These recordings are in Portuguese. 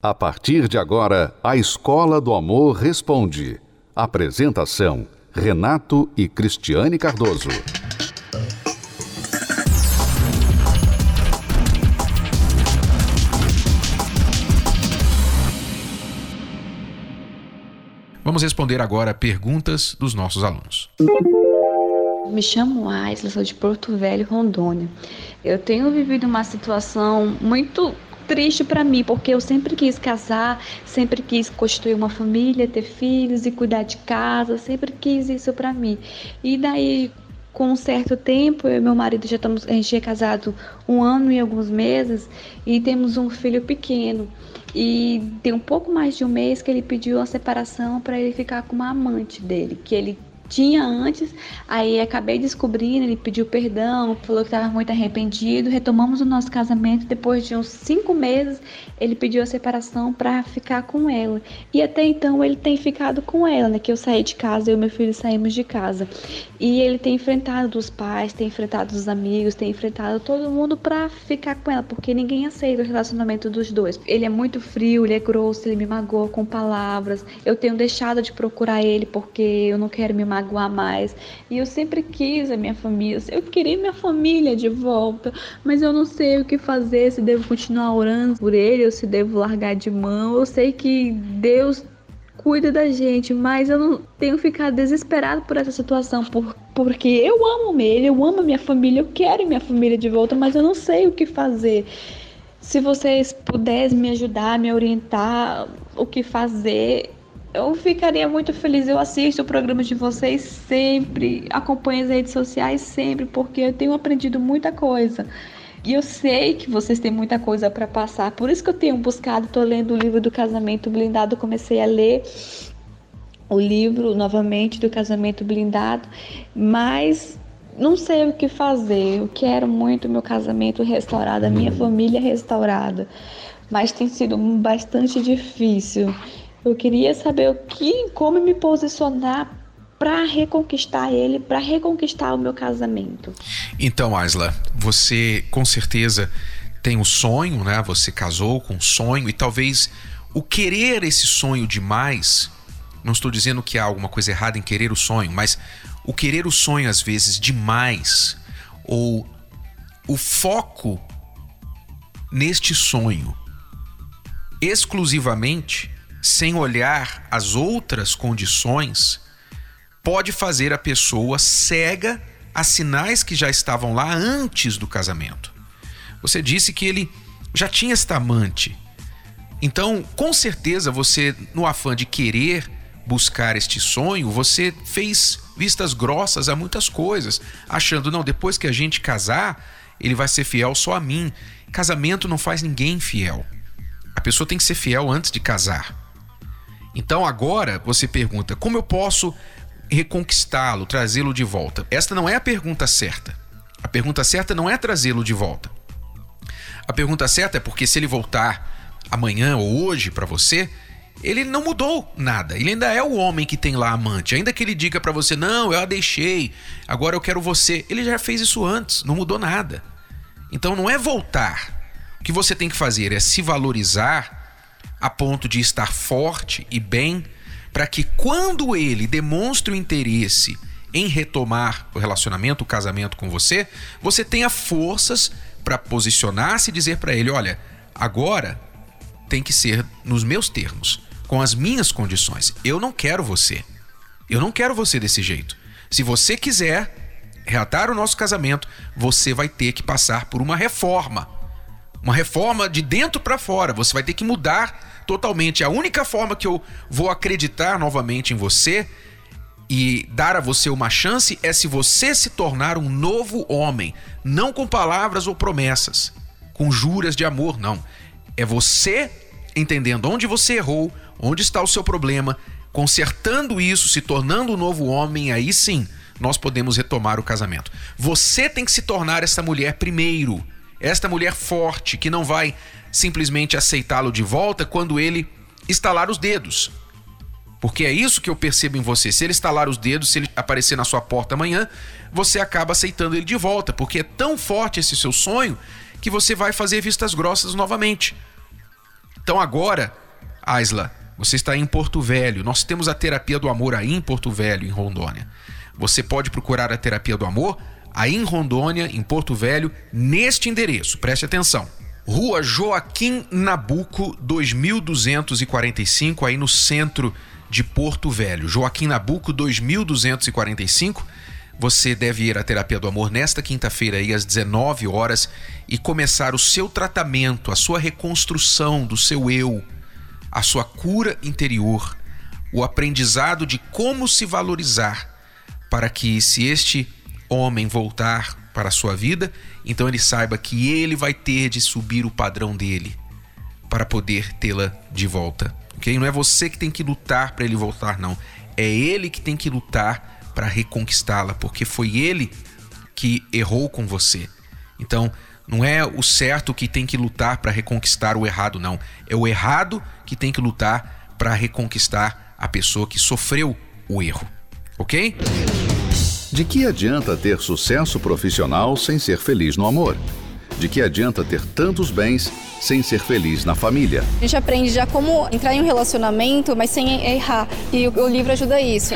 A partir de agora, a Escola do Amor Responde. Apresentação: Renato e Cristiane Cardoso. Vamos responder agora perguntas dos nossos alunos. Me chamo Aisla, sou de Porto Velho, Rondônia. Eu tenho vivido uma situação muito triste para mim, porque eu sempre quis casar, sempre quis construir uma família, ter filhos e cuidar de casa, sempre quis isso para mim. E daí, com um certo tempo, eu e meu marido já estamos, a gente é casado um ano e alguns meses e temos um filho pequeno. E tem um pouco mais de um mês que ele pediu a separação para ele ficar com uma amante dele, que ele tinha antes, aí acabei descobrindo, ele pediu perdão, falou que estava muito arrependido, retomamos o nosso casamento, depois de uns cinco meses, ele pediu a separação para ficar com ela, e até então ele tem ficado com ela, né, que eu saí de casa, eu e meu filho saímos de casa, e ele tem enfrentado os pais, tem enfrentado os amigos, tem enfrentado todo mundo para ficar com ela, porque ninguém aceita o relacionamento dos dois. Ele é muito frio, ele é grosso, ele me magoa com palavras, eu tenho deixado de procurar ele porque eu não quero me magoar magoar mais. E eu sempre quis a minha família, eu queria minha família de volta, mas eu não sei o que fazer, se devo continuar orando por ele ou se devo largar de mão. Eu sei que Deus cuida da gente, mas eu não tenho ficado desesperado por essa situação, por, porque eu amo ele, eu amo a minha família, eu quero minha família de volta, mas eu não sei o que fazer. Se vocês pudessem me ajudar, me orientar o que fazer, eu ficaria muito feliz. Eu assisto o programa de vocês sempre, acompanho as redes sociais sempre, porque eu tenho aprendido muita coisa. E eu sei que vocês têm muita coisa para passar. Por isso que eu tenho buscado, estou lendo o livro do casamento blindado, comecei a ler o livro novamente do casamento blindado, mas não sei o que fazer. Eu quero muito meu casamento restaurado, a minha família restaurada, mas tem sido bastante difícil. Eu queria saber o que, como me posicionar para reconquistar ele, para reconquistar o meu casamento. Então, Asla, você com certeza tem um sonho, né? Você casou com um sonho e talvez o querer esse sonho demais, não estou dizendo que há alguma coisa errada em querer o sonho, mas o querer o sonho às vezes demais ou o foco neste sonho exclusivamente sem olhar as outras condições, pode fazer a pessoa cega a sinais que já estavam lá antes do casamento. Você disse que ele já tinha esta amante. Então, com certeza, você, no afã de querer buscar este sonho, você fez vistas grossas a muitas coisas, achando, não, depois que a gente casar, ele vai ser fiel só a mim. Casamento não faz ninguém fiel. A pessoa tem que ser fiel antes de casar. Então agora você pergunta: como eu posso reconquistá-lo, trazê-lo de volta? Esta não é a pergunta certa. A pergunta certa não é trazê-lo de volta. A pergunta certa é porque se ele voltar amanhã ou hoje para você, ele não mudou nada. Ele ainda é o homem que tem lá amante. Ainda que ele diga para você: "Não, eu a deixei, agora eu quero você". Ele já fez isso antes, não mudou nada. Então não é voltar. O que você tem que fazer é se valorizar a ponto de estar forte e bem, para que quando ele demonstre o interesse em retomar o relacionamento, o casamento com você, você tenha forças para posicionar-se e dizer para ele: olha, agora tem que ser nos meus termos, com as minhas condições. Eu não quero você. Eu não quero você desse jeito. Se você quiser reatar o nosso casamento, você vai ter que passar por uma reforma. Uma reforma de dentro para fora. Você vai ter que mudar totalmente. A única forma que eu vou acreditar novamente em você e dar a você uma chance é se você se tornar um novo homem, não com palavras ou promessas, com juras de amor, não. É você entendendo onde você errou, onde está o seu problema, consertando isso, se tornando um novo homem, aí sim nós podemos retomar o casamento. Você tem que se tornar essa mulher primeiro, esta mulher forte que não vai simplesmente aceitá-lo de volta quando ele estalar os dedos. Porque é isso que eu percebo em você. Se ele estalar os dedos, se ele aparecer na sua porta amanhã, você acaba aceitando ele de volta, porque é tão forte esse seu sonho que você vai fazer vistas grossas novamente. Então agora, Aisla, você está em Porto Velho. Nós temos a terapia do amor aí em Porto Velho, em Rondônia. Você pode procurar a terapia do amor aí em Rondônia, em Porto Velho, neste endereço. Preste atenção. Rua Joaquim Nabuco, 2245, aí no centro de Porto Velho. Joaquim Nabuco, 2245. Você deve ir à terapia do amor nesta quinta-feira aí às 19 horas e começar o seu tratamento, a sua reconstrução do seu eu, a sua cura interior, o aprendizado de como se valorizar para que se este homem voltar para a sua vida, então ele saiba que ele vai ter de subir o padrão dele para poder tê-la de volta. Ok? Não é você que tem que lutar para ele voltar, não. É ele que tem que lutar para reconquistá-la, porque foi ele que errou com você. Então, não é o certo que tem que lutar para reconquistar o errado, não. É o errado que tem que lutar para reconquistar a pessoa que sofreu o erro. Ok? De que adianta ter sucesso profissional sem ser feliz no amor? De que adianta ter tantos bens sem ser feliz na família? A gente aprende já como entrar em um relacionamento, mas sem errar. E o livro ajuda isso.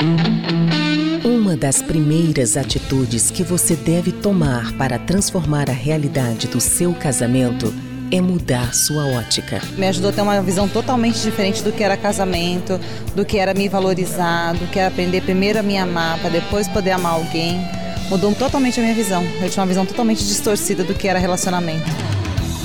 Uma das primeiras atitudes que você deve tomar para transformar a realidade do seu casamento é mudar sua ótica. Me ajudou a ter uma visão totalmente diferente do que era casamento, do que era me valorizar, do que era aprender primeiro a me amar, para depois poder amar alguém. Mudou totalmente a minha visão. Eu tinha uma visão totalmente distorcida do que era relacionamento.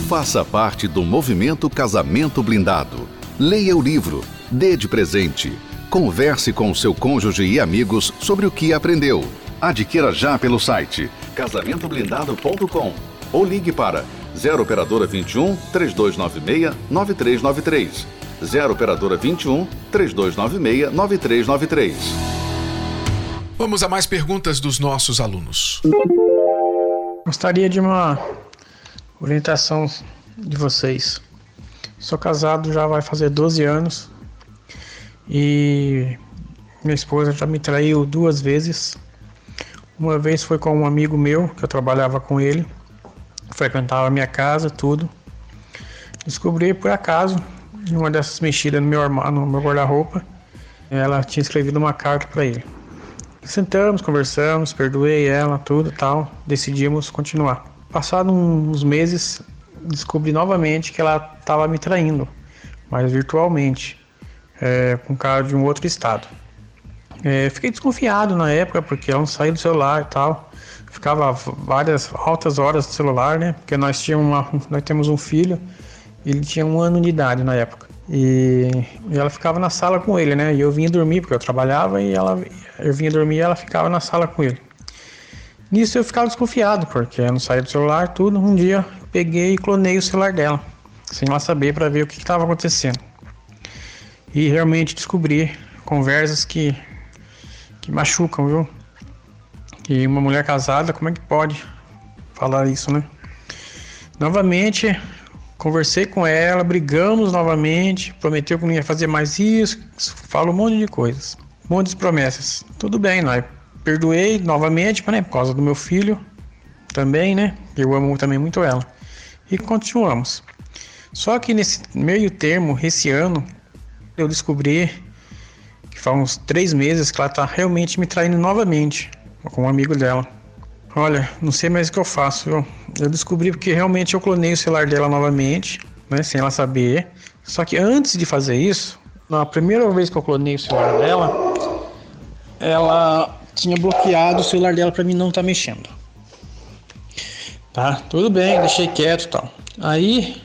Faça parte do movimento Casamento Blindado. Leia o livro, dê de presente. Converse com seu cônjuge e amigos sobre o que aprendeu. Adquira já pelo site casamentoblindado.com ou ligue para 0 operadora 21 3296 9393. 0 operadora 21 3296 9393. Vamos a mais perguntas dos nossos alunos. Gostaria de uma orientação de vocês. Sou casado já vai fazer 12 anos e minha esposa já me traiu duas vezes. Uma vez foi com um amigo meu, que eu trabalhava com ele frequentava a minha casa, tudo. Descobri por acaso, numa dessas mexidas no meu armário, no meu guarda-roupa, ela tinha escrevido uma carta para ele. Sentamos, conversamos, perdoei ela, tudo tal, decidimos continuar. Passados uns meses, descobri novamente que ela estava me traindo, mas virtualmente, é, com cara de um outro estado. É, fiquei desconfiado na época, porque ela não saía do celular e tal ficava várias altas horas no celular, né? Porque nós tínhamos uma, nós temos um filho, ele tinha um ano de idade na época. E, e, ela ficava na sala com ele, né? E eu vinha dormir porque eu trabalhava e ela eu vinha dormir e ela ficava na sala com ele. Nisso eu ficava desconfiado, porque eu não saía do celular, tudo. Um dia eu peguei e clonei o celular dela, sem ela saber para ver o que estava acontecendo. E realmente descobri conversas que que machucam, viu? E uma mulher casada, como é que pode falar isso, né? Novamente, conversei com ela, brigamos novamente, prometeu que não ia fazer mais isso, fala um monte de coisas, um monte de promessas. Tudo bem, nós perdoei novamente, né, por causa do meu filho também, né? Eu amo também muito ela. E continuamos. Só que nesse meio termo, esse ano, eu descobri faz uns três meses que ela tá realmente me traindo novamente com um amigo dela. Olha, não sei mais o que eu faço. Eu, eu descobri porque realmente eu clonei o celular dela novamente, né, sem ela saber. Só que antes de fazer isso, na primeira vez que eu clonei o celular dela, ela tinha bloqueado o celular dela para mim não estar tá mexendo. Tá, tudo bem, deixei quieto e tal. Aí,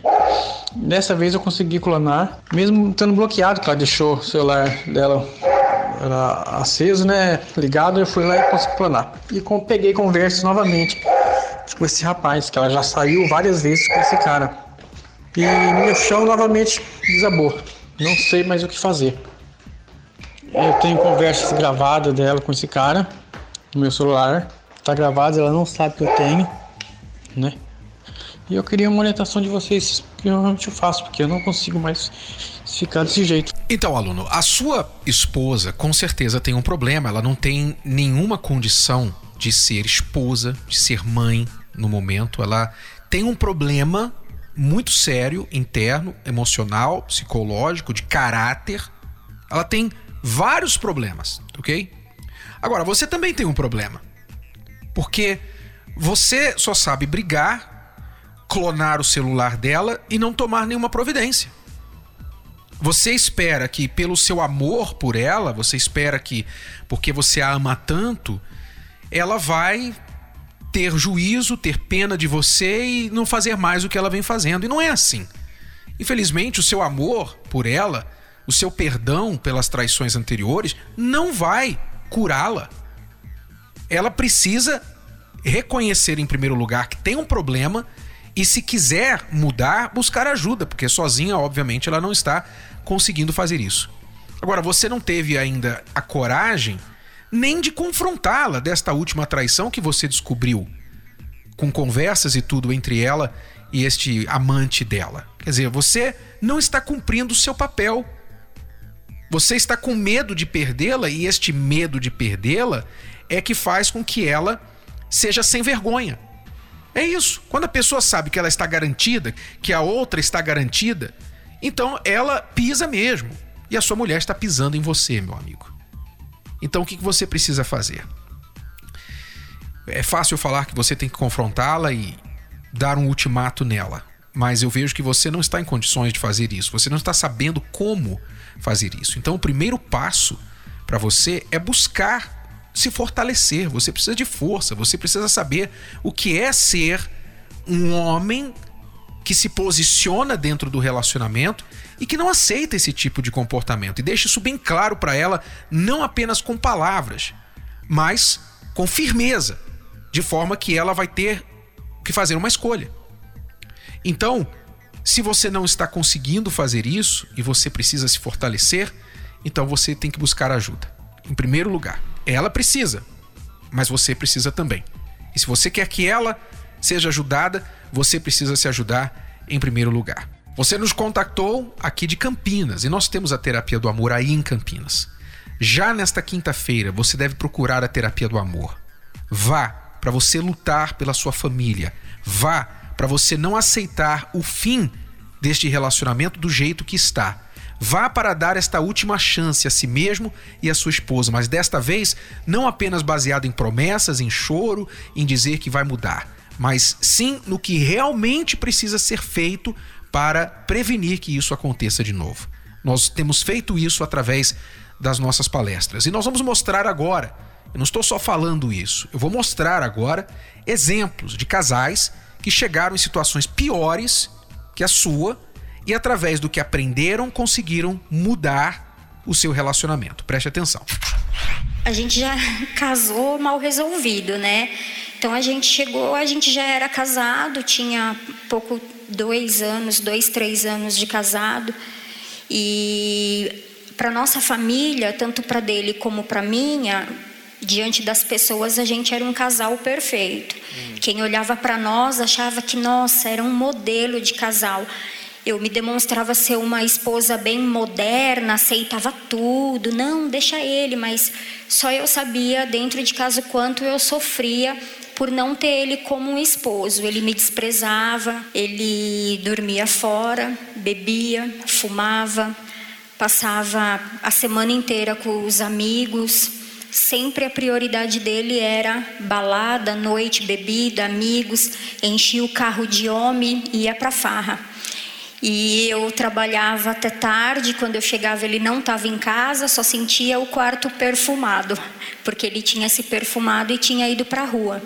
dessa vez eu consegui clonar, mesmo estando bloqueado, que ela deixou o celular dela aceso, né? Ligado, eu fui lá e consegui planar. E com, peguei conversas novamente com esse rapaz, que ela já saiu várias vezes com esse cara. E meu chão novamente desabou. Não sei mais o que fazer. Eu tenho conversas gravadas dela com esse cara no meu celular. Tá gravado, ela não sabe que eu tenho, né? E eu queria uma orientação de vocês eu realmente faço, porque eu não consigo mais ficar desse jeito. Então, aluno, a sua esposa com certeza tem um problema. Ela não tem nenhuma condição de ser esposa, de ser mãe no momento. Ela tem um problema muito sério, interno, emocional, psicológico, de caráter. Ela tem vários problemas, ok? Agora, você também tem um problema. Porque você só sabe brigar, clonar o celular dela e não tomar nenhuma providência. Você espera que, pelo seu amor por ela, você espera que, porque você a ama tanto, ela vai ter juízo, ter pena de você e não fazer mais o que ela vem fazendo. E não é assim. Infelizmente, o seu amor por ela, o seu perdão pelas traições anteriores, não vai curá-la. Ela precisa reconhecer, em primeiro lugar, que tem um problema e, se quiser mudar, buscar ajuda, porque sozinha, obviamente, ela não está conseguindo fazer isso. Agora, você não teve ainda a coragem nem de confrontá-la desta última traição que você descobriu, com conversas e tudo entre ela e este amante dela. Quer dizer, você não está cumprindo o seu papel. Você está com medo de perdê-la e este medo de perdê-la é que faz com que ela seja sem vergonha. É isso. Quando a pessoa sabe que ela está garantida, que a outra está garantida, então ela pisa mesmo. E a sua mulher está pisando em você, meu amigo. Então o que você precisa fazer? É fácil falar que você tem que confrontá-la e dar um ultimato nela, mas eu vejo que você não está em condições de fazer isso. Você não está sabendo como fazer isso. Então o primeiro passo para você é buscar se fortalecer. Você precisa de força. Você precisa saber o que é ser um homem que se posiciona dentro do relacionamento e que não aceita esse tipo de comportamento. E deixa isso bem claro para ela, não apenas com palavras, mas com firmeza, de forma que ela vai ter que fazer uma escolha. Então, se você não está conseguindo fazer isso e você precisa se fortalecer, então você tem que buscar ajuda. Em primeiro lugar, ela precisa, mas você precisa também. E se você quer que ela seja ajudada, você precisa se ajudar em primeiro lugar. Você nos contactou aqui de Campinas e nós temos a terapia do amor aí em Campinas. Já nesta quinta-feira, você deve procurar a terapia do amor. Vá para você lutar pela sua família. Vá para você não aceitar o fim deste relacionamento do jeito que está. Vá para dar esta última chance a si mesmo e a sua esposa, mas desta vez não apenas baseado em promessas, em choro, em dizer que vai mudar, mas sim no que realmente precisa ser feito para prevenir que isso aconteça de novo. Nós temos feito isso através das nossas palestras e nós vamos mostrar agora. Eu não estou só falando isso, eu vou mostrar agora exemplos de casais que chegaram em situações piores que a sua e através do que aprenderam conseguiram mudar o seu relacionamento. Preste atenção. A gente já casou mal resolvido, né? Então a gente chegou, a gente já era casado, tinha pouco dois anos, dois, três anos de casado. E para nossa família, tanto para dele como para minha, diante das pessoas a gente era um casal perfeito. Hum. Quem olhava para nós achava que nossa era um modelo de casal. Eu me demonstrava ser uma esposa bem moderna, aceitava tudo. Não, deixa ele, mas só eu sabia dentro de casa o quanto eu sofria por não ter ele como um esposo. Ele me desprezava, ele dormia fora, bebia, fumava, passava a semana inteira com os amigos. Sempre a prioridade dele era balada, noite, bebida, amigos, enchia o carro de homem e ia para farra. E eu trabalhava até tarde, quando eu chegava ele não estava em casa, só sentia o quarto perfumado, porque ele tinha se perfumado e tinha ido para a rua.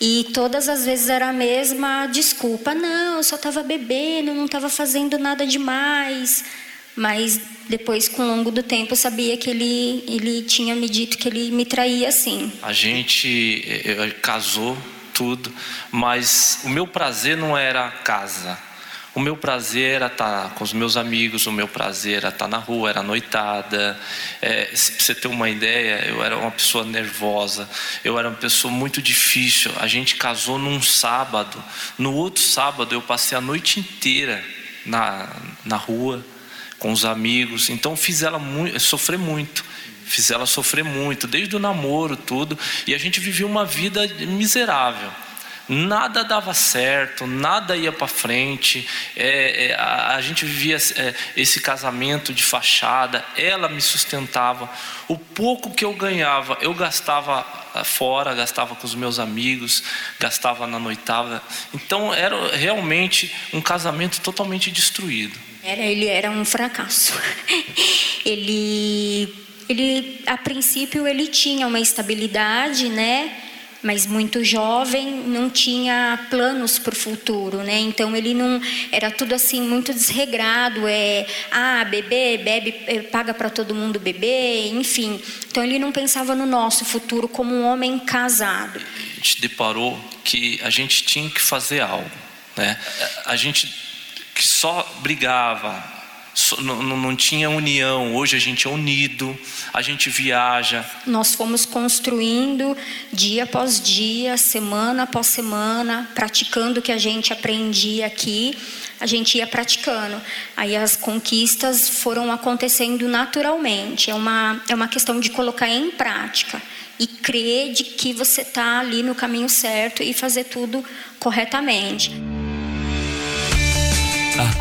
E todas as vezes era a mesma desculpa: não, eu só estava bebendo, não estava fazendo nada demais. Mas depois, com o longo do tempo, eu sabia que ele, ele tinha me dito que ele me traía assim. A gente eh, casou tudo, mas o meu prazer não era a casa o meu prazer era estar com os meus amigos, o meu prazer era estar na rua, era noitada. É, para você ter uma ideia, eu era uma pessoa nervosa, eu era uma pessoa muito difícil. A gente casou num sábado, no outro sábado eu passei a noite inteira na, na rua com os amigos. Então fiz ela muito, sofrer muito. Fiz ela sofrer muito, desde o namoro, tudo. E a gente vivia uma vida miserável. Nada dava certo, nada ia para frente. É, é, a, a, gente vivia é, esse casamento de fachada. Ela me sustentava. O pouco que eu ganhava, eu gastava ah, fora, gastava com os meus amigos, gastava na noitada. Então era realmente um casamento totalmente destruído. Era, ele era um fracasso. ele, ele, a princípio, ele tinha uma estabilidade, né? Mas muito jovem, não tinha planos para o futuro, né? Então ele não era tudo assim muito desregrado, é ah beber, bebe, é, paga para todo mundo beber, enfim. Então ele não pensava no nosso futuro como um homem casado. A gente deparou que a gente tinha que fazer algo, né? A gente que só brigava, não, tinha união, hoje a gente é unido, a gente viaja. Nós fomos construindo dia após dia, semana após semana, praticando o que a gente aprendia aqui, a gente ia praticando. Aí as conquistas foram acontecendo naturalmente, é uma, é uma questão de colocar em prática e crer de que você está ali no caminho certo e fazer tudo corretamente.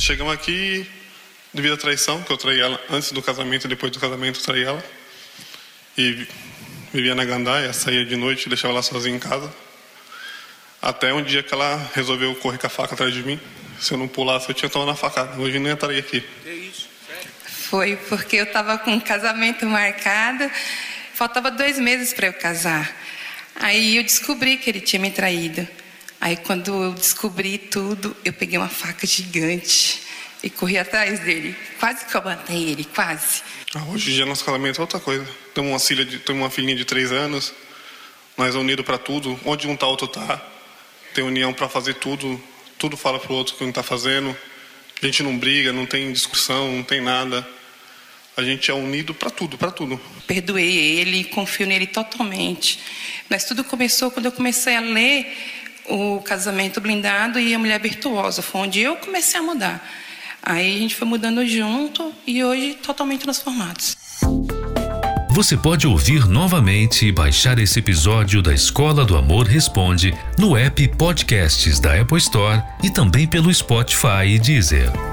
Chegamos aqui devido à traição, que eu traí ela antes do casamento e depois do casamento eu traí ela. E vivia na gandaia, saía de noite e deixava ela sozinha em casa. Até um dia que ela resolveu correr com a faca atrás de mim. Se eu não pulasse, eu tinha tomado na facada. Hoje nem estaria aqui. É isso, Foi porque eu estava com um casamento marcado. Faltava dois meses para eu casar. Aí eu descobri que ele tinha me traído. Aí quando eu descobri tudo, eu peguei uma faca gigante e corri atrás dele. Quase que eu matei ele, quase. Ah, hoje em dia nosso casamento é outra coisa. Temos uma filha de, temos uma filhinha de três anos. Nós é unido para tudo. Onde um tá, outro tá. Tem união para fazer tudo. Tudo fala pro outro que um tá fazendo. A gente não briga, não tem discussão, não tem nada. A gente é unido para tudo, para tudo. Perdoei ele, confio nele totalmente. Mas tudo começou quando eu comecei a ler o casamento blindado e a mulher virtuosa. Foi onde eu comecei a mudar. Aí a gente foi mudando junto e hoje totalmente transformados. Você pode ouvir novamente e baixar esse episódio da Escola do Amor Responde no app Podcasts da Apple Store e também pelo Spotify e Deezer.